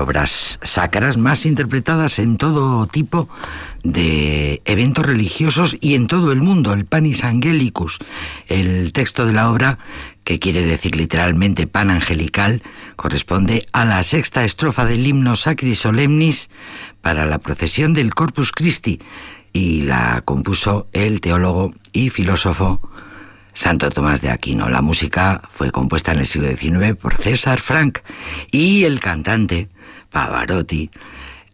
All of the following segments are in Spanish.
obras sacras más interpretadas en todo tipo de eventos religiosos y en todo el mundo, el Panis Angelicus. El texto de la obra, que quiere decir literalmente pan angelical, corresponde a la sexta estrofa del himno Sacri Solemnis para la procesión del Corpus Christi y la compuso el teólogo y filósofo Santo Tomás de Aquino. La música fue compuesta en el siglo XIX por César Frank y el cantante Pavarotti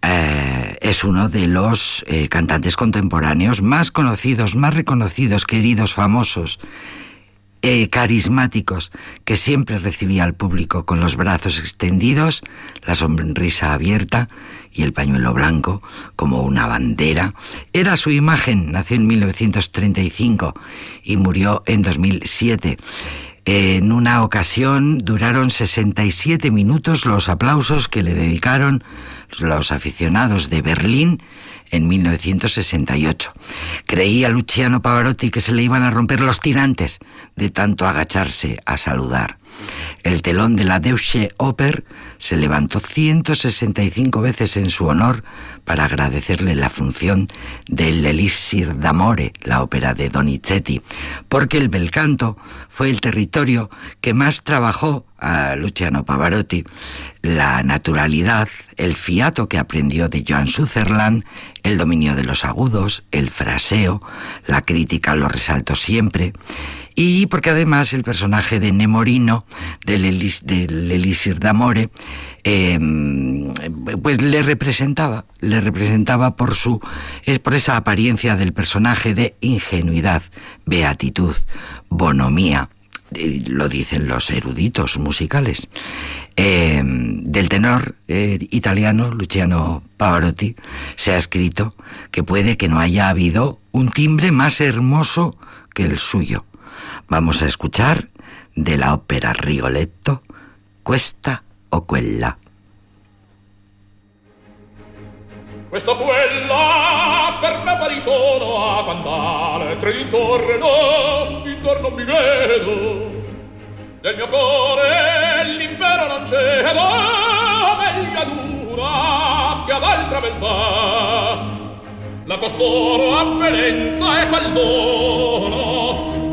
eh, es uno de los eh, cantantes contemporáneos más conocidos, más reconocidos, queridos, famosos. eh, carismáticos que siempre recibía al público con los brazos extendidos, la sonrisa abierta y el pañuelo blanco como una bandera. Era su imagen, nació en 1935 y murió en 2007. En una ocasión duraron 67 minutos los aplausos que le dedicaron los aficionados de Berlín en 1968. Creía Luciano Pavarotti que se le iban a romper los tirantes de tanto agacharse a saludar. El telón de la Deutsche Oper se levantó 165 veces en su honor para agradecerle la función del Elixir d'Amore, la ópera de Donizetti, porque el bel canto fue el territorio que más trabajó a Luciano Pavarotti, la naturalidad, el fiato que aprendió de Joan Sutherland, el dominio de los agudos, el fraseo, la crítica lo resaltó siempre, y porque además el personaje de Nemorino del, Elísir d'Amore em, pues le representaba, le representaba por su es por esa apariencia del personaje de ingenuidad, beatitud, bonomía, lo dicen los eruditos musicales, em, del tenor eh, italiano Luciano Pavarotti se ha escrito que puede que no haya habido un timbre más hermoso que el suyo. Vamos a escuchar de la ópera Rigoletto, Questa o quella. Questa quella per me pari sono a cantare tre d'intorno, intorno mi vedo. Del mio cuore l'impero non cedo, meglio dura che ad altra beltà. La costoro apparenza e quel dono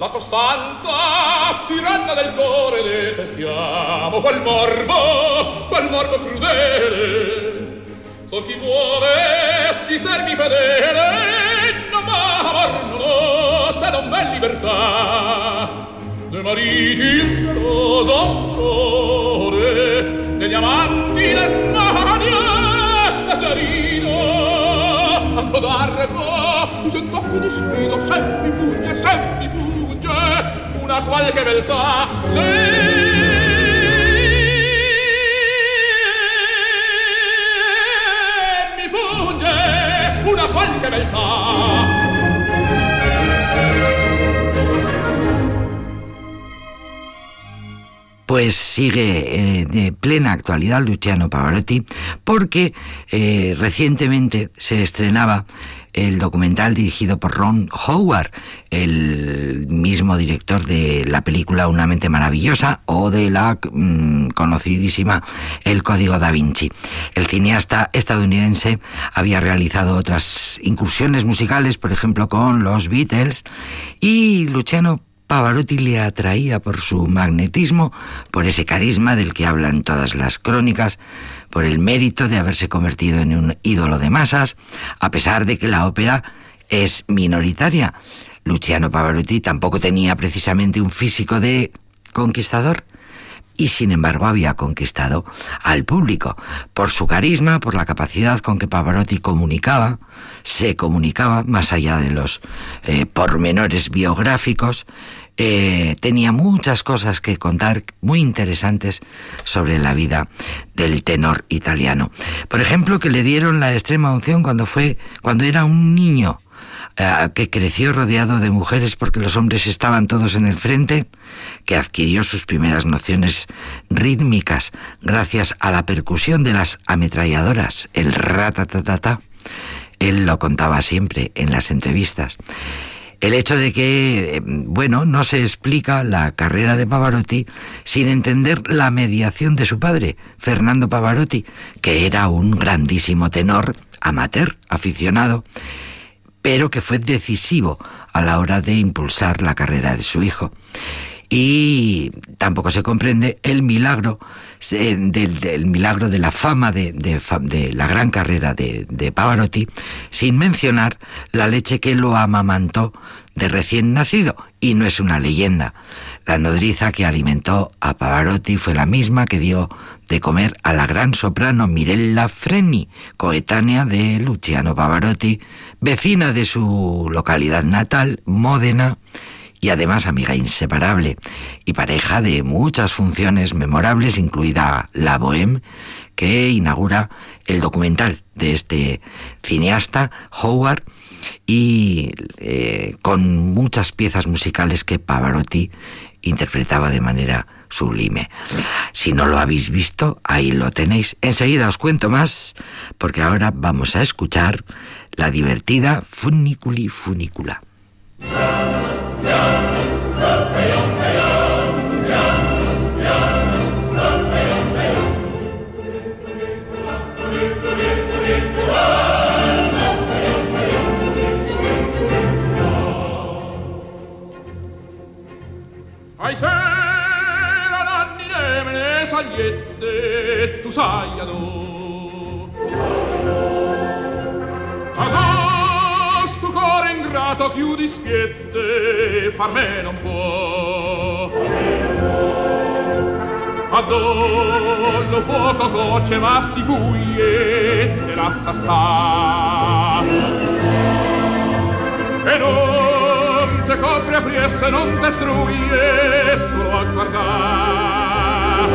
La costanza, tiranna del cuore, detestiamo quel morbo, quel morbo crudele. So chi vuole si servi fedele, non m'amorno se non v'è libertà. De mariti il geloso furore, degli amanti le smanie, e derido, anco d'arco, un tocco di sfido, se mi pugna, se mi pugna. Una qualche beltà sì mi punge una qualche beltà pues sigue eh, de plena actualidad Luciano Pavarotti porque eh, recientemente se estrenaba el documental dirigido por Ron Howard, el mismo director de la película Una mente maravillosa o de la mm, conocidísima El Código da Vinci. El cineasta estadounidense había realizado otras incursiones musicales, por ejemplo con los Beatles, y Luciano Pavarotti le atraía por su magnetismo, por ese carisma del que hablan todas las crónicas, por el mérito de haberse convertido en un ídolo de masas, a pesar de que la ópera es minoritaria. Luciano Pavarotti tampoco tenía precisamente un físico de conquistador y sin embargo había conquistado al público por su carisma, por la capacidad con que Pavarotti comunicaba, se comunicaba más allá de los eh, pormenores biográficos, eh, tenía muchas cosas que contar muy interesantes sobre la vida del tenor italiano. Por ejemplo, que le dieron la extrema unción cuando fue, cuando era un niño eh, que creció rodeado de mujeres porque los hombres estaban todos en el frente, que adquirió sus primeras nociones rítmicas gracias a la percusión de las ametralladoras, el ratatatata. Él lo contaba siempre en las entrevistas. El hecho de que, eh, bueno, no se explica la carrera de Pavarotti sin entender la mediación de su padre, Fernando Pavarotti, que era un grandísimo tenor, amateur, aficionado, pero que fue decisivo a la hora de impulsar la carrera de su hijo. Y tampoco se comprende el milagro del, milagro de la fama de, de, la gran carrera de, de Pavarotti, sin mencionar la leche que lo amamantó de recién nacido, y no es una leyenda. La nodriza que alimentó a Pavarotti fue la misma que dio de comer a la gran soprano Mirella Freni, coetánea de Luciano Pavarotti, vecina de su localidad natal, Módena, y además amiga inseparable y pareja de muchas funciones memorables, incluida La Bohème, que inaugura el documental de este cineasta, Howard, y eh, con muchas piezas musicales que Pavarotti interpretaba de manera sublime. Si no lo habéis visto, ahí lo tenéis. Enseguida os cuento más, porque ahora vamos a escuchar la divertida Funiculi Funicula. Ai sera l'anni demne sagliette, tu sai ad ingrato chiudi spiette far me non può. Adollo fuoco gocce ma si fuie e lassa sta. E non te copre a priesse non te struie solo a guardar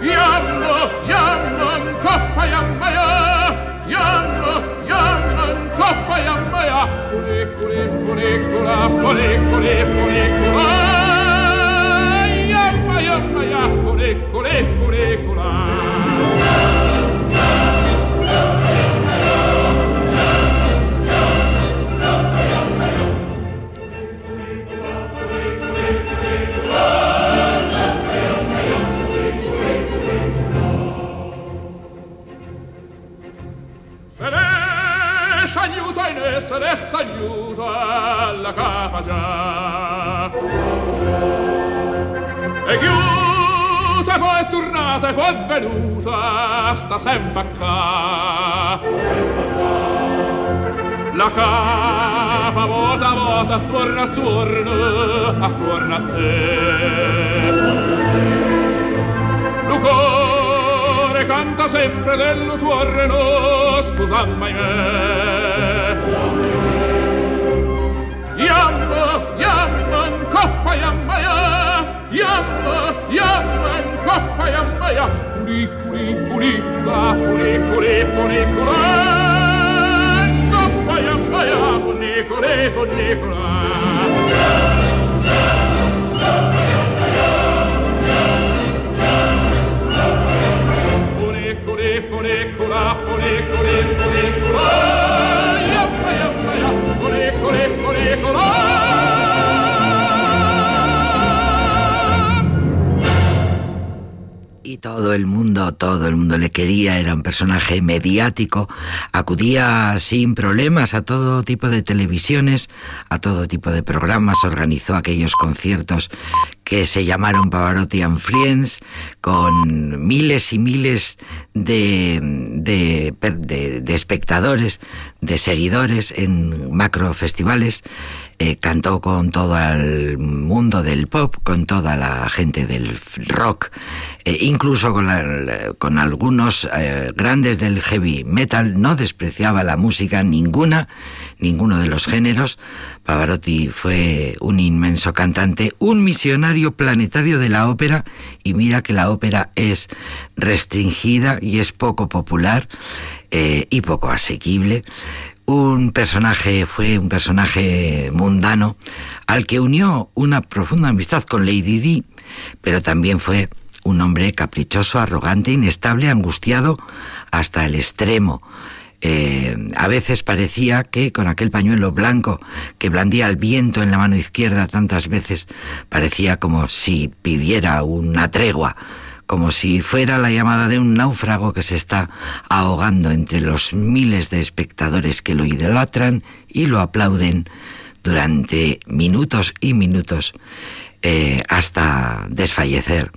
Ianno, ianno, coppa Ianno, ianno, in coppa iamma Nicola, Nicola, Nicola, se ne s'aiuto alla capa già. E chiusa poi è tornata e poi è venuta, sta sempre qua. La capa volta a volta, attorno attorno, attorno a te. Lucore canta sempre del tuo reno, pozamajmy. Jambo, jammanko, pajammaja, jambo, jammanko, pajammaja, kuli, kuli, kuli, kula, kuli, kuli, kuli, kula, ko, pajammaja, kuli, kuli, kuli, kula. Nicola! Todo el mundo, todo el mundo le quería, era un personaje mediático, acudía sin problemas a todo tipo de televisiones, a todo tipo de programas, organizó aquellos conciertos que se llamaron Pavarotti and Friends, con miles y miles de, de, de espectadores, de seguidores en macro festivales eh, cantó con todo el mundo del pop, con toda la gente del rock, eh, incluso con, con algunos eh, grandes del heavy metal, no despreciaba la música ninguna, ninguno de los géneros. Pavarotti fue un inmenso cantante, un misionario planetario de la ópera, y mira que la ópera es restringida y es poco popular y poco asequible un personaje, fue un personaje mundano al que unió una profunda amistad con Lady Di, pero también fue un hombre caprichoso, arrogante, inestable, angustiado hasta el extremo. Eh, a veces parecía que con aquel pañuelo blanco que blandía el viento en la mano izquierda tantas veces, parecía como si pidiera una tregua como si fuera la llamada de un náufrago que se está ahogando entre los miles de espectadores que lo idolatran y lo aplauden durante minutos y minutos eh, hasta desfallecer.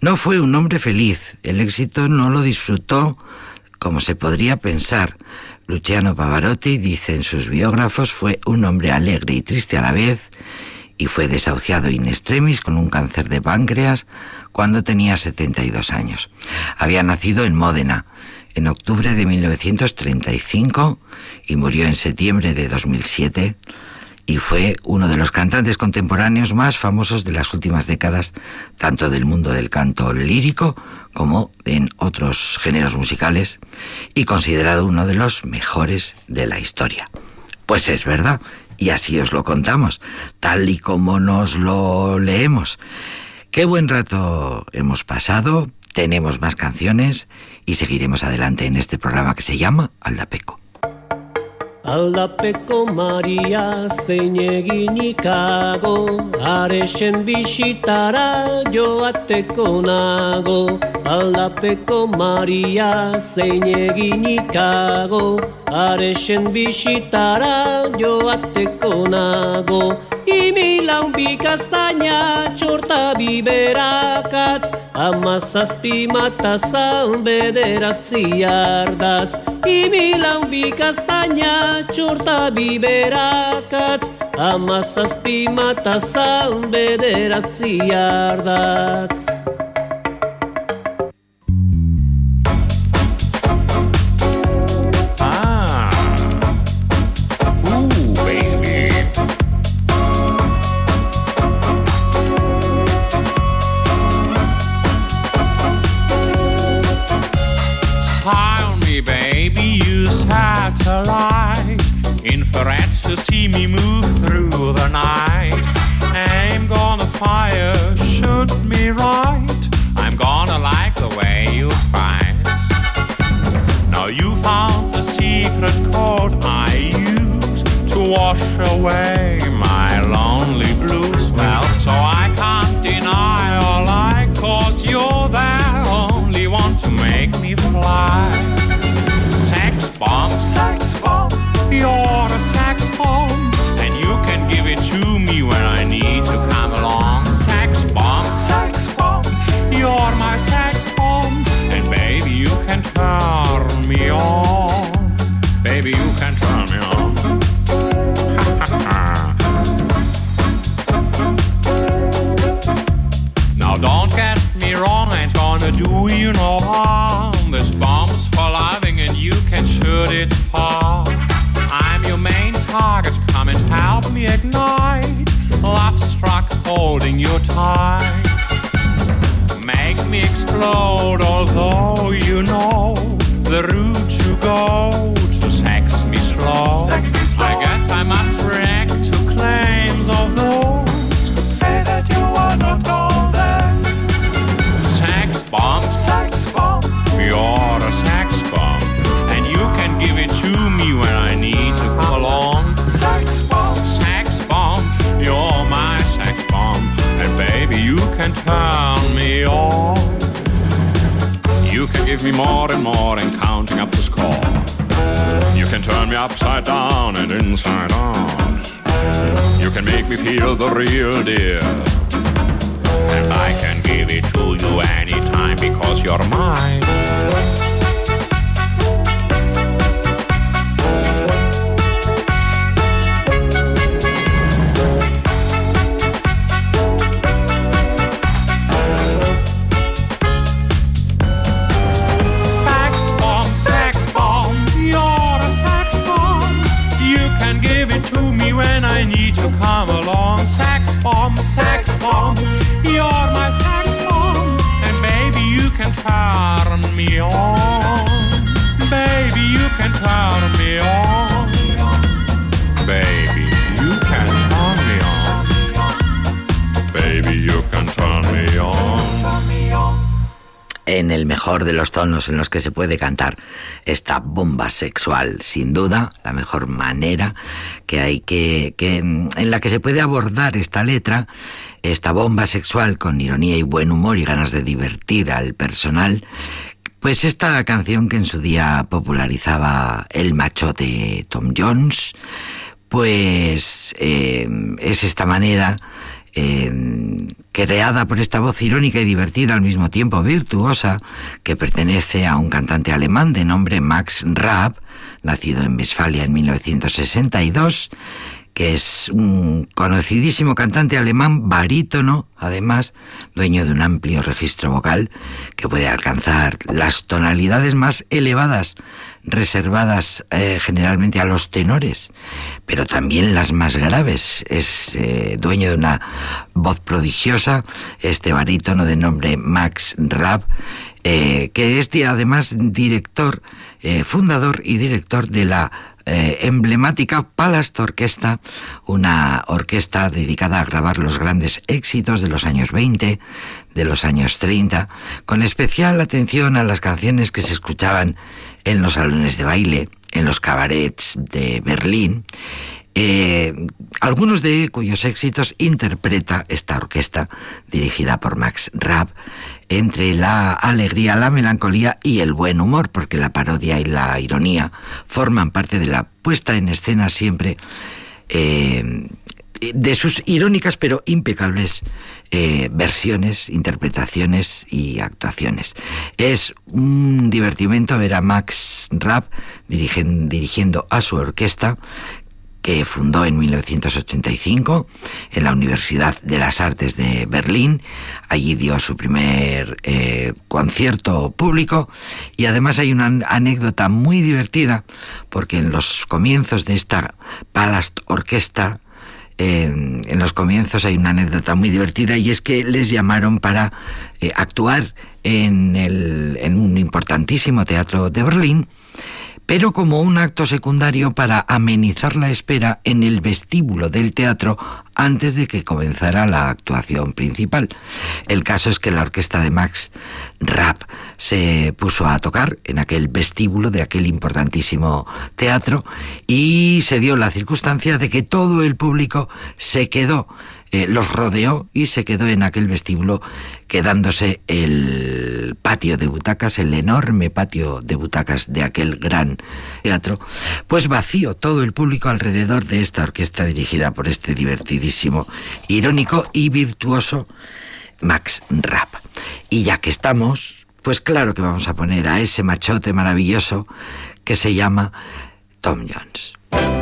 No fue un hombre feliz, el éxito no lo disfrutó como se podría pensar. Luciano Pavarotti dice en sus biógrafos fue un hombre alegre y triste a la vez y fue desahuciado in extremis con un cáncer de páncreas cuando tenía 72 años. Había nacido en Módena en octubre de 1935 y murió en septiembre de 2007 y fue uno de los cantantes contemporáneos más famosos de las últimas décadas, tanto del mundo del canto lírico como en otros géneros musicales, y considerado uno de los mejores de la historia. Pues es verdad, y así os lo contamos, tal y como nos lo leemos. Qué buen rato hemos pasado, tenemos más canciones y seguiremos adelante en este programa que se llama Aldapeco. Aldapeko Maria zein eginikago Aresen bisitara joateko nago Aldapeko Maria zein eginikago Aresen bisitara joateko nago. Imilau bikaztaina txorta biberakatz Amazazpi matazan bederatzi ardatz. Imilau bikaztaina txorta biberakatz Amazazpi matazan bederatzi ardatz I need took karma mejor de los tonos en los que se puede cantar esta bomba sexual, sin duda, la mejor manera que hay que, que en la que se puede abordar esta letra, esta bomba sexual con ironía y buen humor y ganas de divertir al personal. Pues esta canción que en su día popularizaba el machote Tom Jones, pues eh, es esta manera eh, creada por esta voz irónica y divertida al mismo tiempo virtuosa, que pertenece a un cantante alemán de nombre Max Raab, nacido en Westfalia en 1962, que es un conocidísimo cantante alemán barítono, además, dueño de un amplio registro vocal que puede alcanzar las tonalidades más elevadas, reservadas eh, generalmente a los tenores, pero también las más graves. Es eh, dueño de una voz prodigiosa, este barítono de nombre Max Raab, eh, que es además director, fundador y director de la eh, emblemática Palast Orquesta, una orquesta dedicada a grabar los grandes éxitos de los años 20, de los años 30, con especial atención a las canciones que se escuchaban en los salones de baile, en los cabarets de Berlín, eh, algunos de cuyos éxitos interpreta esta orquesta dirigida por Max Raab entre la alegría, la melancolía y el buen humor, porque la parodia y la ironía forman parte de la puesta en escena siempre eh, de sus irónicas pero impecables eh, versiones, interpretaciones y actuaciones. Es un divertimento ver a Max Raab dirigiendo a su orquesta que fundó en 1985 en la Universidad de las Artes de Berlín. Allí dio su primer eh, concierto público y además hay una anécdota muy divertida porque en los comienzos de esta Palast Orquesta en los comienzos hay una anécdota muy divertida y es que les llamaron para eh, actuar en, el, en un importantísimo teatro de Berlín pero como un acto secundario para amenizar la espera en el vestíbulo del teatro antes de que comenzara la actuación principal. El caso es que la orquesta de Max Rapp se puso a tocar en aquel vestíbulo de aquel importantísimo teatro y se dio la circunstancia de que todo el público se quedó eh, los rodeó y se quedó en aquel vestíbulo, quedándose el patio de butacas, el enorme patio de butacas de aquel gran teatro, pues vacío todo el público alrededor de esta orquesta dirigida por este divertidísimo, irónico y virtuoso Max Rapp. Y ya que estamos, pues claro que vamos a poner a ese machote maravilloso que se llama Tom Jones.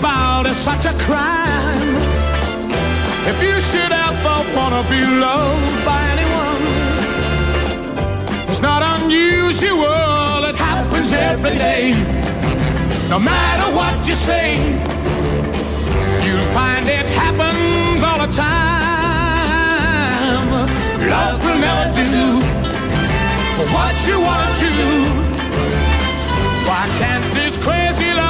about, it's such a crime. If you should ever wanna be loved by anyone, it's not unusual, it happens every day. No matter what you say, you'll find it happens all the time. Love will never do what you want to do. Why can't this crazy love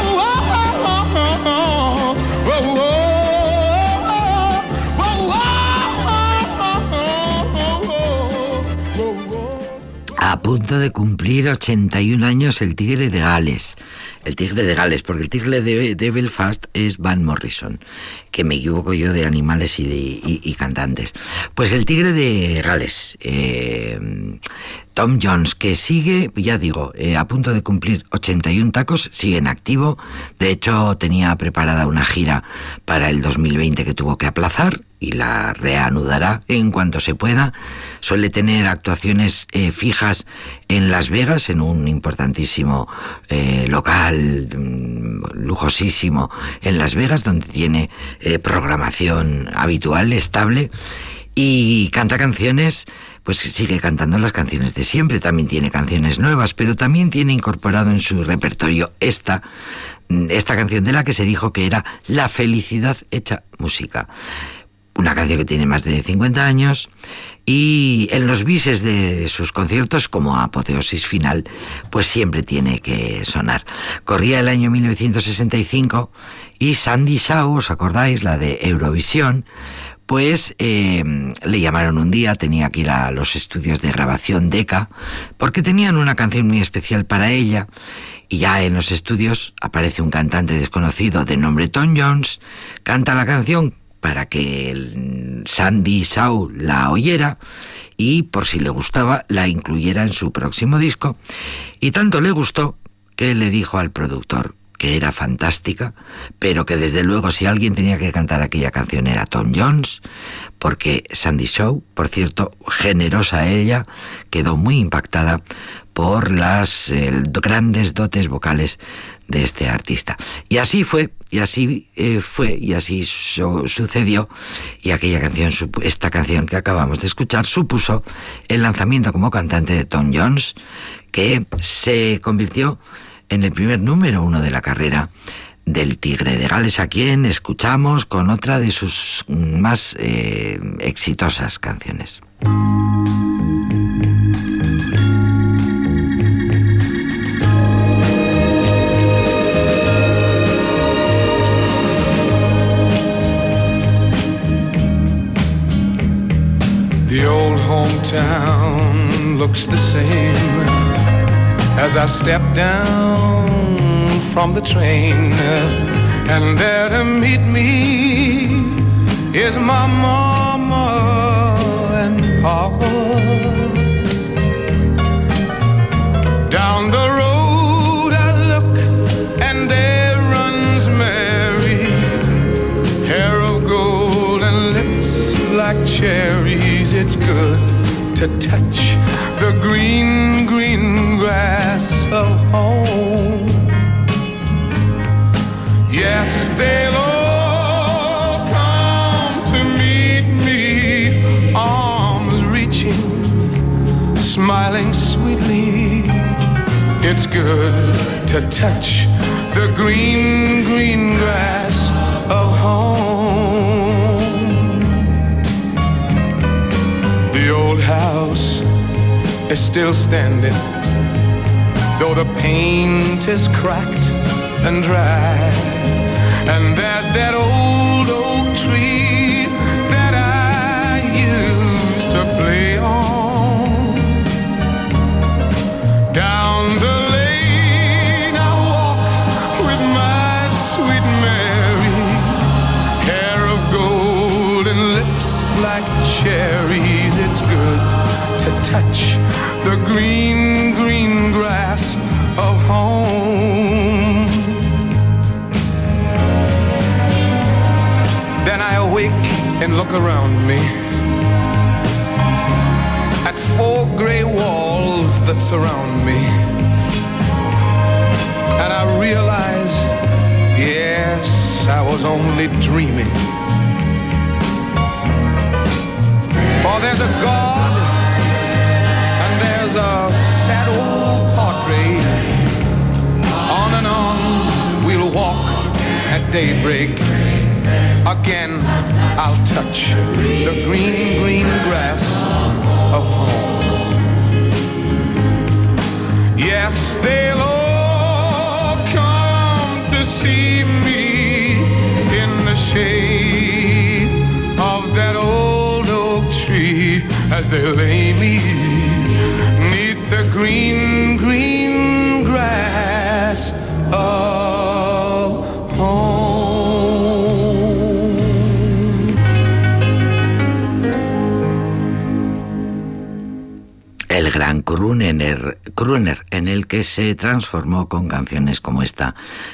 A punto de cumplir 81 años el Tigre de Gales El tigre de Gales, porque el tigre de, de Belfast es Van Morrison, que me equivoco yo de animales y, de, cantantes. Pues el tigre de Gales, eh, Tom Jones, que sigue, ya digo, eh, a punto de cumplir 81 tacos, sigue en activo. De hecho, tenía preparada una gira para el 2020 que tuvo que aplazar y la reanudará en cuanto se pueda. Suele tener actuaciones eh, fijas en Las Vegas, en un importantísimo eh, local mm, lujosísimo en Las Vegas, donde tiene programación habitual, estable, y canta canciones pues sigue cantando las canciones de siempre, también tiene canciones nuevas, pero también tiene incorporado en su repertorio esta, esta canción de la que se dijo que era la felicidad hecha música. Una canción que tiene más de 50 años y en los bises de sus conciertos como apoteosis final, pues siempre tiene que sonar. Corría el año 1965 y Sandy Shaw, ¿os acordáis? La de Eurovisión, pues le llamaron un día, tenía que ir a los estudios de grabación DECA, porque tenían una canción muy especial para ella, y ya en los estudios aparece un cantante desconocido de nombre Tom Jones, canta la canción para que el Sandy Shaw la oyera y por si le gustaba la incluyera en su próximo disco. Y tanto le gustó que le dijo al productor, que era fantástica, pero que desde luego si alguien tenía que cantar aquella canción era Tom Jones, porque Sandy Shaw, por cierto, generosa ella, quedó muy impactada por las grandes dotes vocales de este artista. Y así fue, y así eh, fue, y así su sucedió, y aquella canción, esta canción que acabamos de escuchar, supuso el lanzamiento como cantante de Tom Jones, que se convirtió en el primer número uno de la carrera del Tigre de Gales, a quien escuchamos con otra de sus más eh, exitosas canciones. The old hometown looks the same as I step down from the train. And there to meet me is my mama and papa. Down the road I look and there runs Mary, hair of gold and lips like cherries. It's good to touch the green, green grass home. Yes, they'll all come to meet me, arms reaching, smiling sweetly. It's good to touch the green, green grass of home. The old house is still standing, the paint is cracked and dry. And there's that old and look around me at four gray walls that surround me. And I realize, yes, I was only dreaming. For there's a God and there's a sad old portrait. On and on we'll walk at daybreak. Again I'll touch the green, green grass of home. Yes, they'll all come to see me in the shade of that old oak tree as they lay me neath the green, green grass of En el que se transformó con canciones como esta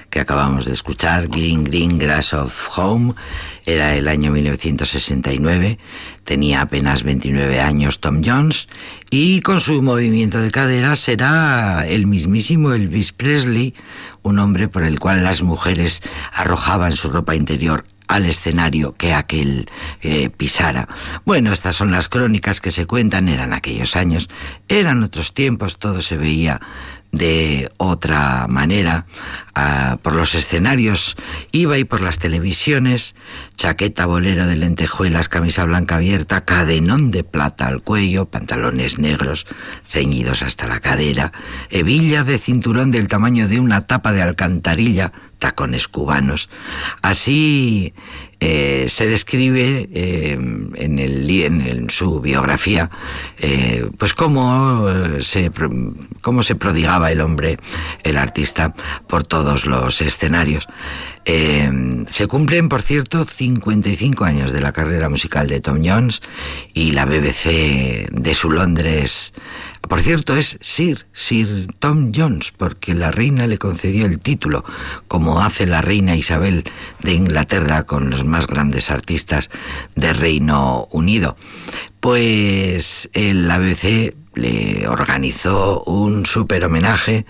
que acabamos de escuchar, Green Green Grass of Home. Era el año 1969, tenía apenas 29 años Tom Jones y con su movimiento de cadera será el mismísimo Elvis Presley, un hombre por el cual las mujeres arrojaban su ropa interior al escenario que aquel eh, pisara. Bueno, estas son las crónicas que se cuentan, eran aquellos años, eran otros tiempos, todo se veía de otra manera, ah, por los escenarios, iba y por las televisiones, chaqueta bolero de lentejuelas, camisa blanca abierta, cadenón de plata al cuello, pantalones negros ceñidos hasta la cadera, hebilla de cinturón del tamaño de una tapa de alcantarilla, tacones cubanos. Así eh, se describe eh, en, su biografía eh, pues cómo se, cómo se prodigaba el hombre, el artista, por todos los escenarios. se cumplen, por cierto, 55 años de la carrera musical de Tom Jones y la BBC de su Londres por cierto, es Sir, Sir Tom Jones, porque la reina le concedió el título, como hace la reina Isabel de Inglaterra con los más grandes artistas de Reino Unido. Pues el ABC le organizó un super homenaje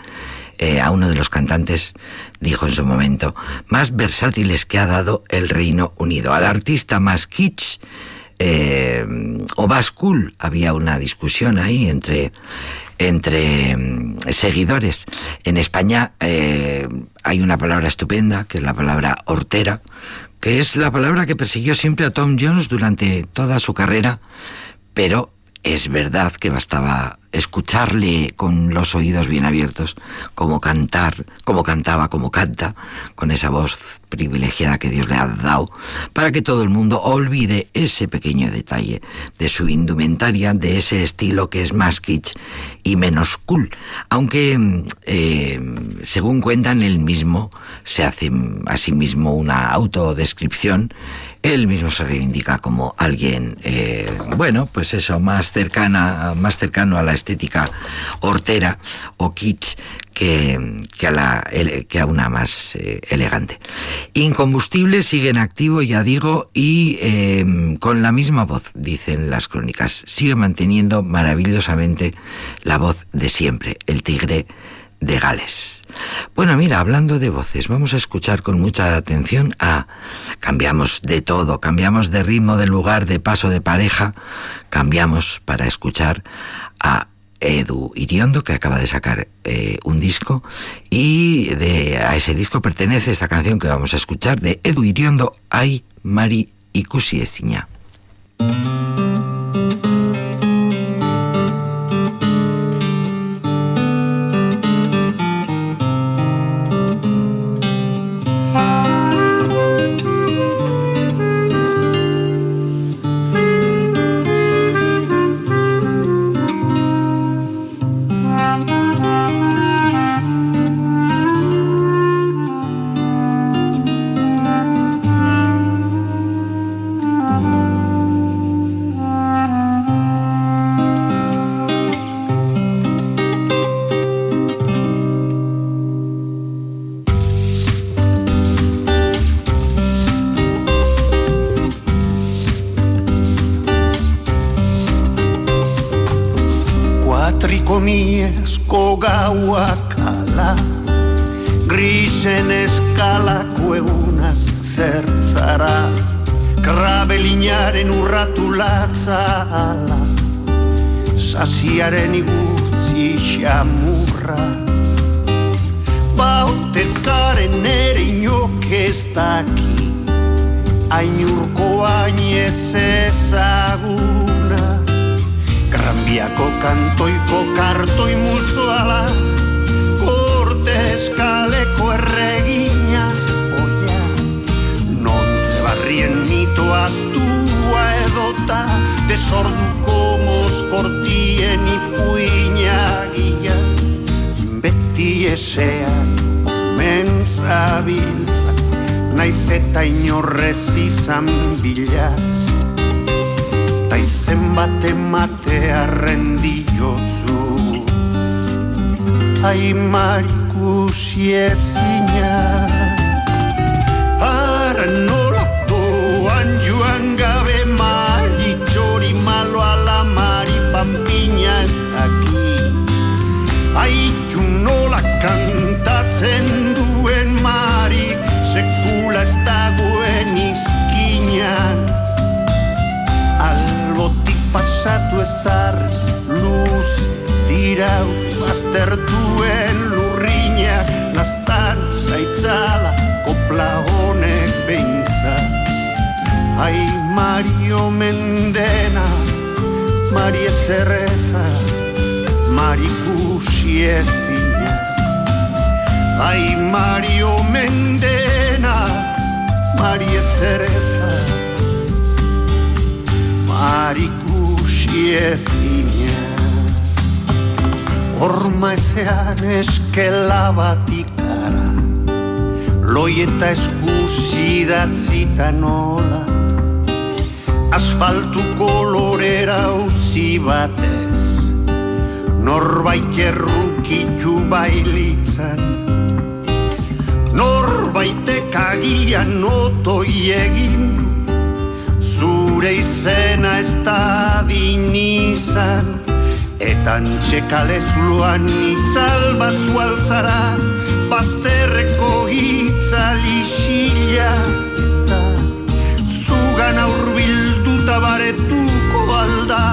eh, a uno de los cantantes, dijo en su momento, más versátiles que ha dado el Reino Unido, al artista más kitsch eh, o Bascul. Había una discusión ahí entre, entre mm, seguidores. En España eh, hay una palabra estupenda, que es la palabra hortera, que es la palabra que persiguió siempre a Tom Jones durante toda su carrera, pero es verdad que bastaba escucharle con los oídos bien abiertos, como cantar, como cantaba, como canta, con esa voz privilegiada que Dios le ha dado, para que todo el mundo olvide ese pequeño detalle de su indumentaria, de ese estilo que es más kitsch y menos cool. Aunque, eh, según cuentan, él mismo se hace a sí mismo una autodescripción él mismo se reivindica como alguien, eh, bueno, pues eso, más cercana, más cercano a la estética hortera o kitsch que, que, a, la, que a una más eh, elegante. Incombustible sigue en activo, ya digo, y em, con la misma voz, dicen las crónicas. Sigue manteniendo maravillosamente la voz de siempre, el tigre de Gales. Bueno, mira, hablando de voces, vamos a escuchar con mucha atención a... Cambiamos de todo, cambiamos de ritmo, de lugar, de paso de pareja, cambiamos para escuchar a Edu Iriondo, que acaba de sacar eh, un disco, y a ese disco pertenece esta canción que vamos a escuchar de Edu Iriondo, Ay, Mari y Esiña. Patrikomiezko gauak ala Grisen eskalako egunak zertzara Krabelinaren urratu latza ala Sasiaren igutzi xamurra. Bautezaren ere inok ez daki Ainurko hain ez Granbiako kantoiko kartoi multzoala Korte eskaleko erregina. Oia, nontze barrien mito astua edota Desorduko moskortien ipuina gila Beti esean omen zabiltza Naiz eta inorrez izan bila Se mate mate ha rendido zu pasatu ezar luz dirau baztertuen lurrina Lastan zaitzala kopla honek beintza Ai Mario Mendena, Mari Ezerreza, Mari Kusi ezina. Ai Mario Mendena, Mari Ezerreza, Mari Kusi ezina Horma ezean eskela bat ikara Loi eta eskusi datzita nola. Asfaltu kolorera uzi batez Norbait errukitu bailitzan. Norbaitek agian otoi egin du Zure izena ez da adin izan. Eta antxekale zuloan itzal bat zualzara Bazterreko itzal isila. Eta zugan aurbilduta baretuko alda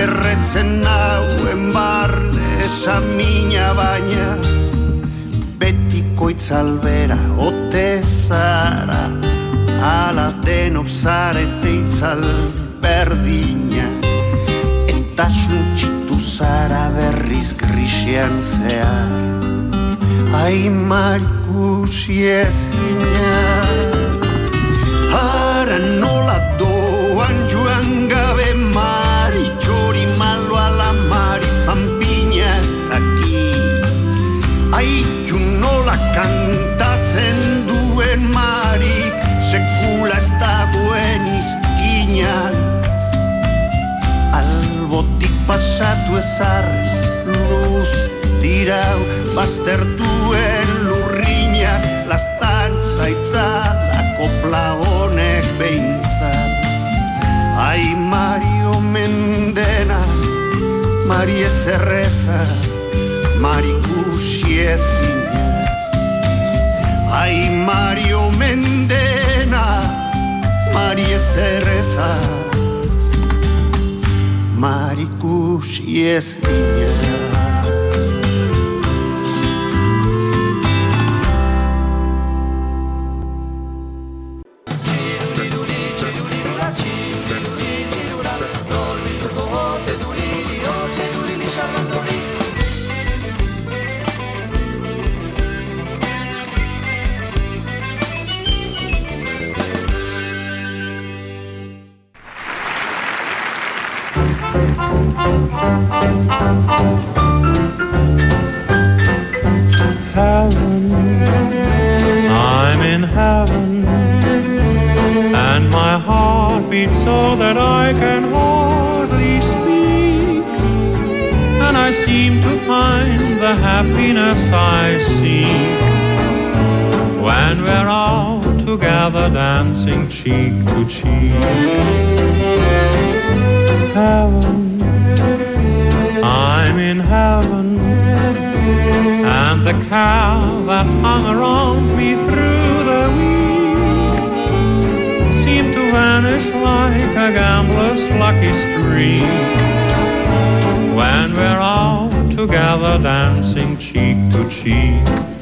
Erretzen nauen barne esamina baina. Betiko itzalbera ote zara Ala denok zarete itzal berdina. Eta suntxitu zara berriz grixean zehar. Ai marikusi ezina dusz jest linia. When we're all together dancing cheek to cheek. Heaven. I'm in heaven and the cow that hung around me through the week seemed to vanish like a gambler's lucky streak when we're all together dancing cheek to cheek.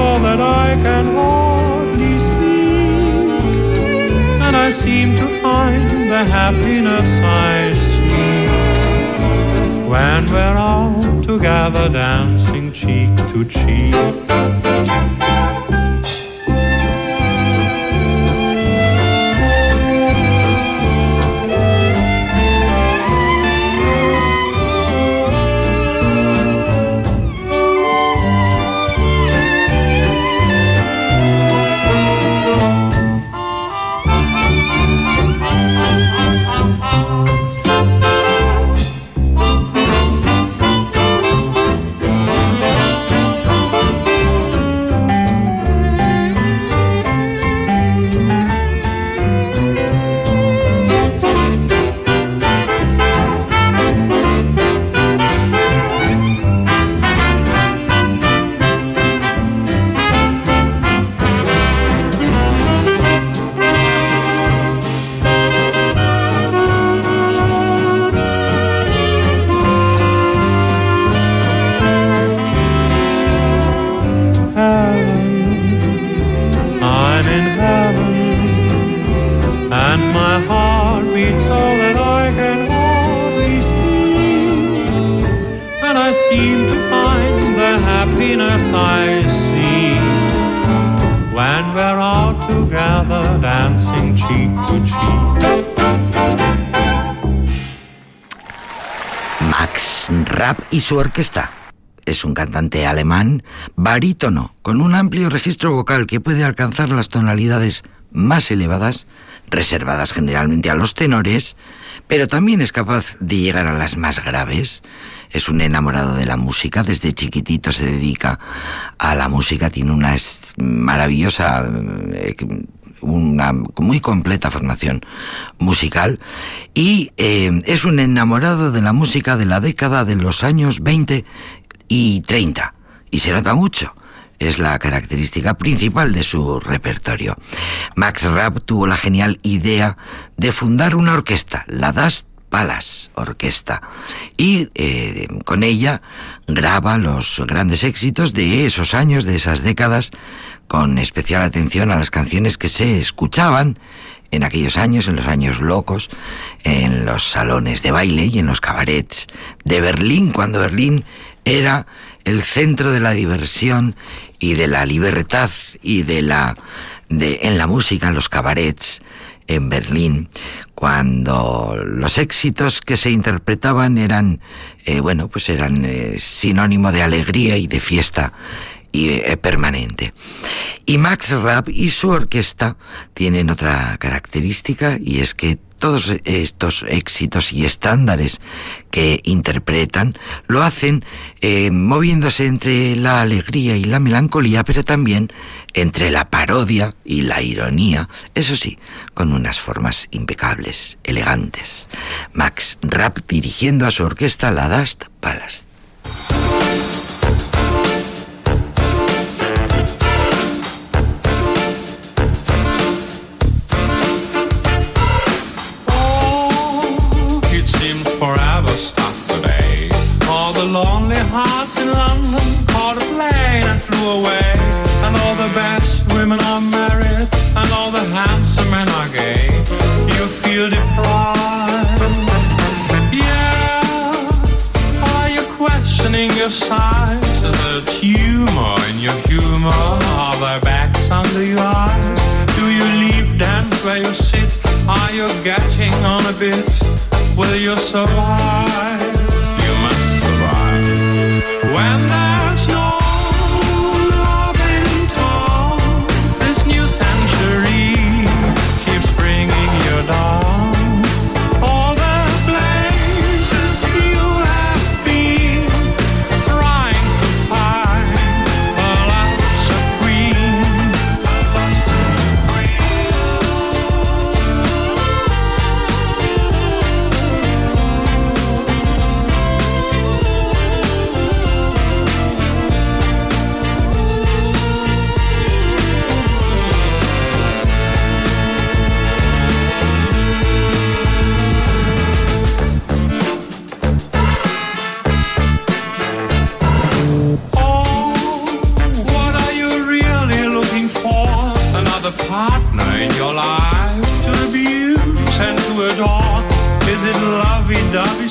so that I can hardly speak. And I seem to find the happiness I seek when we're all together dancing cheek to cheek. Y su orquesta. Es un cantante alemán barítono, con un amplio registro vocal que puede alcanzar las tonalidades más elevadas, reservadas generalmente a los tenores, pero también es capaz de llegar a las más graves. Es un enamorado de la música, desde chiquitito se dedica a la música, tiene una maravillosa eh, una muy completa formación musical y eh, es un enamorado de la música de la década de los años 20 y 30 y se nota mucho. Es la característica principal de su repertorio. Max Rapp tuvo la genial idea de fundar una orquesta, la Dust Palace Orquesta, y eh, con ella graba los grandes éxitos de esos años, de esas décadas, con especial atención a las canciones que se escuchaban en aquellos años, en los años locos, en los salones de baile y en los cabarets de Berlín, cuando Berlín era el centro de la diversión y de la libertad y de la de en la música, los cabarets en Berlín, cuando los éxitos que se interpretaban eran, eh, bueno, pues eran eh, sinónimo de alegría y de fiesta y, eh, permanente. Y Max Rapp y su orquesta tienen otra característica y es que todos estos éxitos y estándares que interpretan lo hacen eh, moviéndose entre la alegría y la melancolía, pero también entre la parodia y la ironía, eso sí, con unas formas impecables, elegantes. Max Rapp dirigiendo a su orquesta la Dust Palace. all the lonely hearts in London caught a plane and flew away. And all the best women are married, and all the handsome men are gay. You feel deprived. Yeah, are you questioning your size? The tumor in your humor, are there backs under your eyes? Do you leave dance where you sit? Are you getting on a bit? Will you survive? When the. and I'll be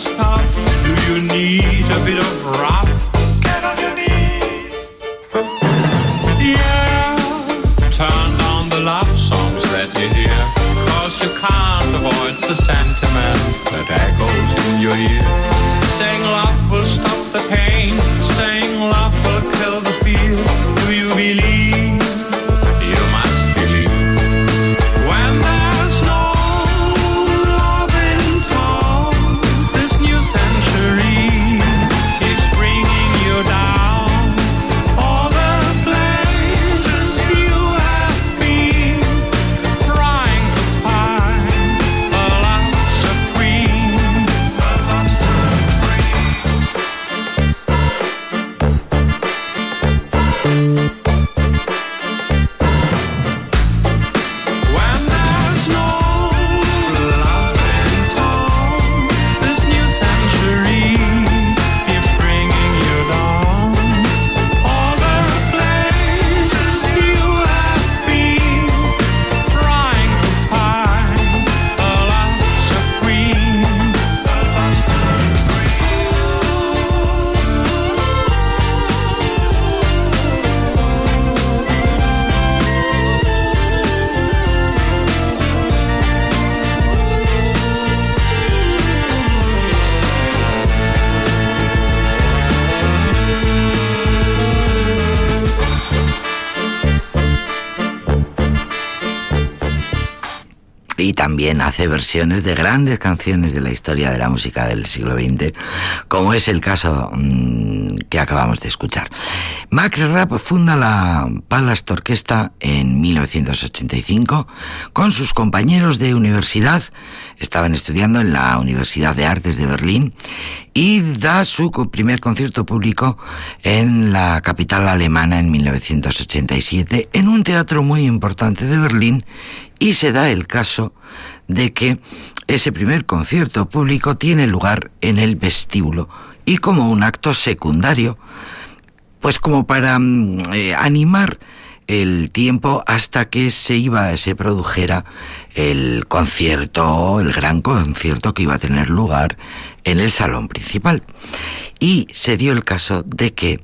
versiones de grandes canciones de la historia de la música del siglo XX, como es el caso mm, que acabamos de escuchar. Max Rapp funda la Palast Orquesta en 1985 con sus compañeros de universidad. Estaban estudiando en la Universidad de Artes de Berlín y da su primer concierto público en la capital alemana en 1987 en un teatro muy importante de Berlín y se da el caso de que ese primer concierto público tiene lugar en el vestíbulo y como un acto secundario, pues como para mm, eh, animar el tiempo hasta que se iba, se produjera el concierto, el gran concierto que iba a tener lugar en el salón principal. Y se dio el caso de que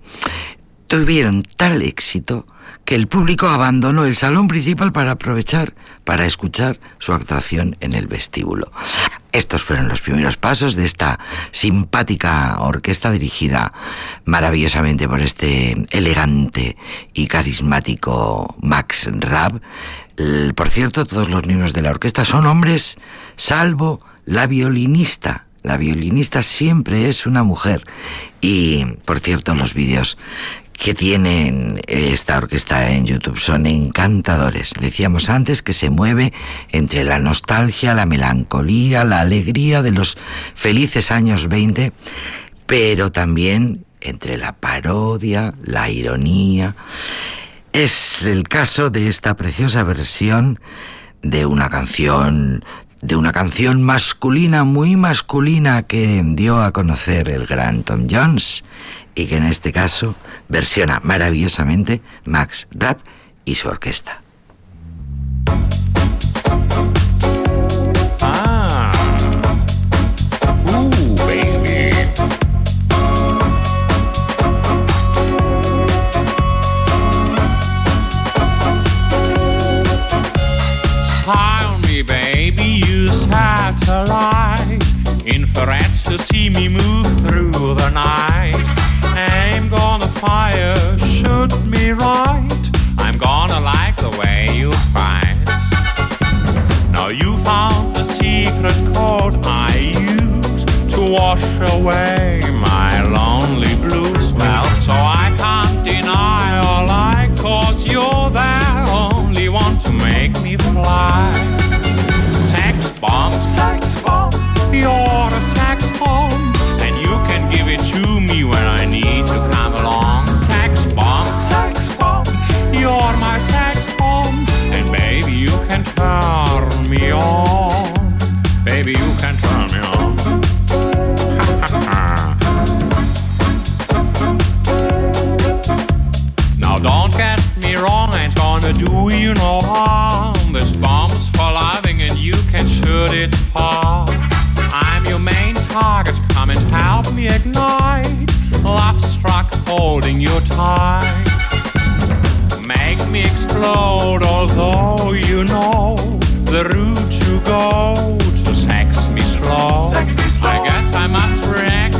tuvieron tal éxito que el público abandonó el salón principal para aprovechar, para escuchar su actuación en el vestíbulo. Estos fueron los primeros pasos de esta simpática orquesta dirigida maravillosamente por este elegante y carismático Max Rabb. El- Por cierto, todos los miembros de la orquesta son hombres, salvo la violinista. La violinista siempre es una mujer. Y, por cierto, los vídeos que tienen esta orquesta en YouTube son encantadores. Decíamos antes que se mueve entre la nostalgia, la melancolía, la alegría de los felices años 20, pero también entre la parodia, la ironía. Es el caso de esta preciosa versión de una canción de una canción masculina, muy masculina, que dio a conocer el gran Tom Jones y que en este caso versiona maravillosamente Max Rapp y su orquesta. Ah. Ooh, baby. Tell me, baby, you satellite infrared to see me move through the night. Fire, shoot me right. I'm gonna like the way you fight. Now you found the secret code I use to wash away my it far. I'm your main target, come and help me ignite. Love struck holding you tight. Make me explode, although you know the route you go to sex me slow. Sex me slow. I guess I must react.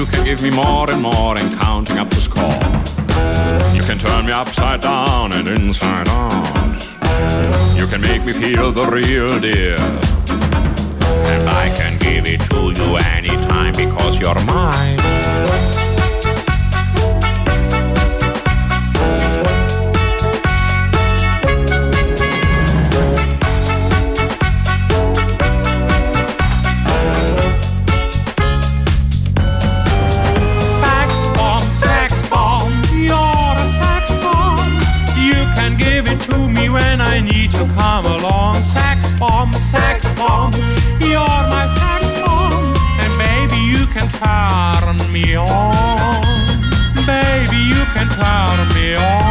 You can give me more and more and counting up the score. You can turn me upside down and inside out. You can make me feel the real deal. And I can give it to you anytime because you're mine. and proud of me. Oh.